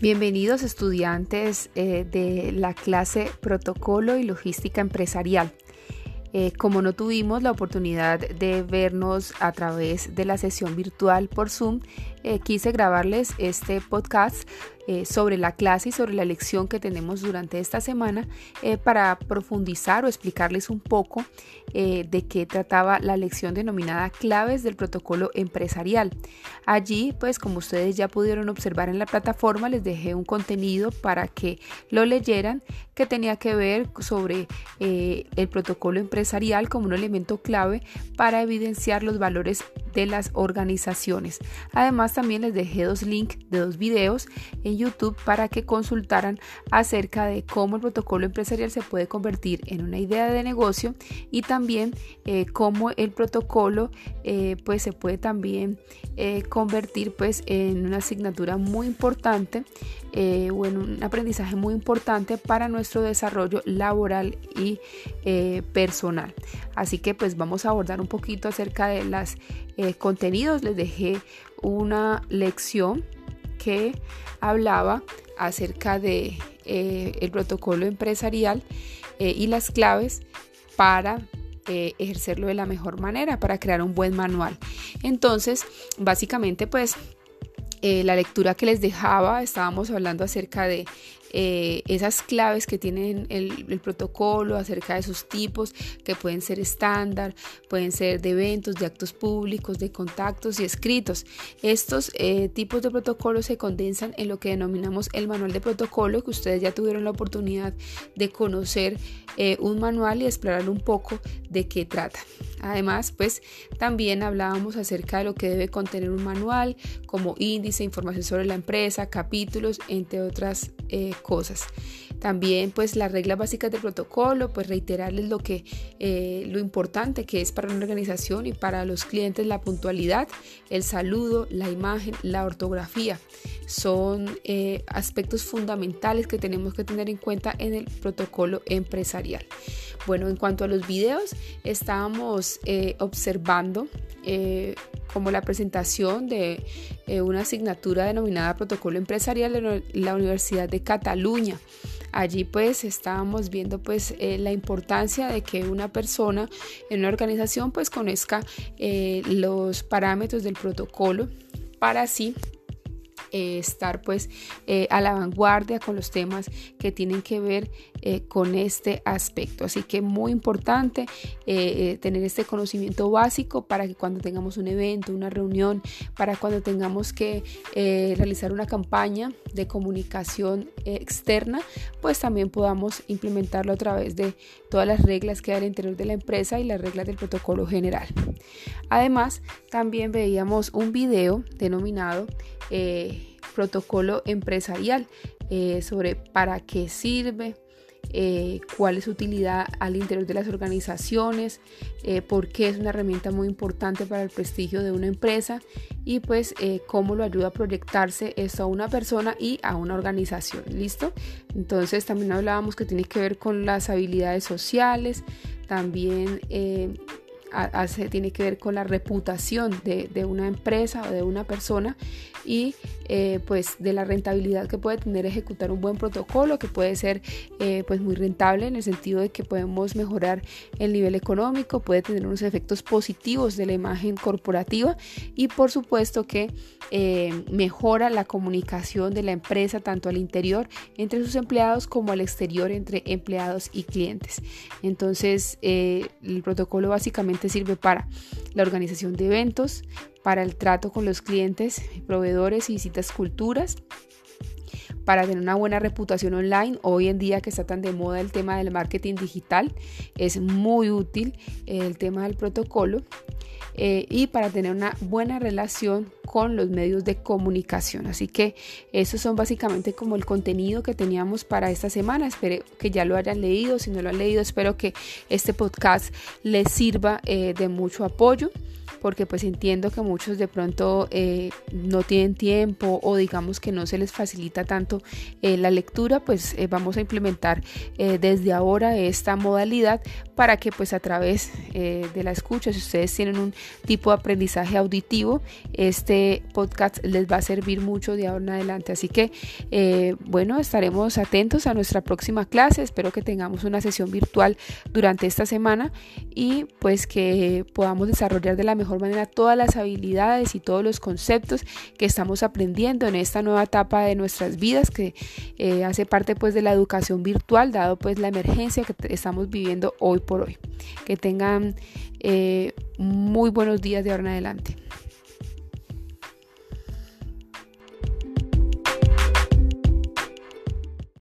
Bienvenidos estudiantes eh, de la clase Protocolo y Logística Empresarial. Eh, como no tuvimos la oportunidad de vernos a través de la sesión virtual por Zoom, eh, quise grabarles este podcast eh, sobre la clase y sobre la lección que tenemos durante esta semana eh, para profundizar o explicarles un poco de qué trataba la lección denominada claves del protocolo empresarial. Allí, pues como ustedes ya pudieron observar en la plataforma, les dejé un contenido para que lo leyeran que tenía que ver sobre el protocolo empresarial como un elemento clave para evidenciar los valores de las organizaciones. Además, también les dejé dos links de dos videos en YouTube para que consultaran acerca de cómo el protocolo empresarial se puede convertir en una idea de negocio y también eh, cómo el protocolo eh, pues se puede también eh, convertir pues en una asignatura muy importante o en un aprendizaje muy importante para nuestro desarrollo laboral y personal. Así que pues vamos a abordar un poquito acerca de los contenidos. Les dejé una lección que hablaba acerca de eh, el protocolo empresarial eh, y las claves para eh, ejercerlo de la mejor manera para crear un buen manual entonces básicamente pues la lectura que les dejaba estábamos hablando acerca de eh, esas claves que tienen el, protocolo acerca de sus tipos, que pueden ser estándar, pueden ser de eventos, de actos públicos, de contactos y escritos. Estos eh, tipos de protocolos se condensan en lo que denominamos el manual de protocolo, que ustedes ya tuvieron la oportunidad de conocer eh, un manual y explorar un poco de qué trata. Además, pues también hablábamos acerca de lo que debe contener un manual, como índice, información sobre la empresa, capítulos, entre otras eh, cosas. También pues las reglas básicas del protocolo, pues reiterarles lo que eh, lo importante que es para una organización y para los clientes la puntualidad, el saludo, la imagen, la ortografía. Son eh, aspectos fundamentales que tenemos que tener en cuenta en el protocolo empresarial. Bueno, en cuanto a los videos, estábamos eh, observando como la presentación de una asignatura denominada Protocolo Empresarial de la Universidad de Cataluña. Allí pues estábamos viendo pues eh, la importancia de que una persona en una organización pues conozca eh, los parámetros del protocolo para así eh, estar pues eh, a la vanguardia con los temas que tienen que ver eh, con este aspecto. Así que muy importante tener este conocimiento básico para que cuando tengamos un evento, una reunión, para cuando tengamos que realizar una campaña de comunicación externa, pues también podamos implementarlo a través de todas las reglas que hay al interior de la empresa y las reglas del protocolo general. Además, también veíamos un video denominado protocolo empresarial eh, sobre para qué sirve, eh, cuál es su utilidad al interior de las organizaciones, eh, por qué es una herramienta muy importante para el prestigio de una empresa y pues cómo lo ayuda a proyectarse esto a una persona y a una organización. ¿Listo? Entonces también hablábamos que tiene que ver con las habilidades sociales, también hace, tiene que ver con la reputación de, de, una empresa o de una persona y eh, pues de la rentabilidad que puede tener ejecutar un buen protocolo que puede ser eh, pues muy rentable en el sentido de que podemos mejorar el nivel económico puede tener unos efectos positivos de la imagen corporativa y por supuesto que eh, mejora la comunicación de la empresa tanto al interior entre sus empleados como al exterior entre empleados y clientes. Entonces el protocolo básicamente sirve para la organización de eventos para el trato con los clientes, proveedores y visitas culturas, para tener una buena reputación online. Hoy en día que está tan de moda el tema del marketing digital, es muy útil el tema del protocolo. Eh, y para tener una buena relación con los medios de comunicación. Así que esos son básicamente como el contenido que teníamos para esta semana. Espero que ya lo hayan leído. Si no lo han leído, espero que este podcast les sirva eh, de mucho apoyo. porque pues entiendo que muchos de pronto eh, no tienen tiempo o digamos que no se les facilita tanto eh, la lectura, pues vamos a implementar desde ahora esta modalidad para que pues a través de la escucha, si ustedes tienen un tipo de aprendizaje auditivo, este podcast les va a servir mucho de ahora en adelante. Así que bueno, estaremos atentos a nuestra próxima clase. Espero que tengamos una sesión virtual durante esta semana y pues que podamos desarrollar de la mejor manera todas las habilidades y todos los conceptos que estamos aprendiendo en esta nueva etapa de nuestras vidas que eh, hace parte pues de la educación virtual dado pues la emergencia que estamos viviendo hoy por hoy. Que tengan eh, muy buenos días de ahora en adelante.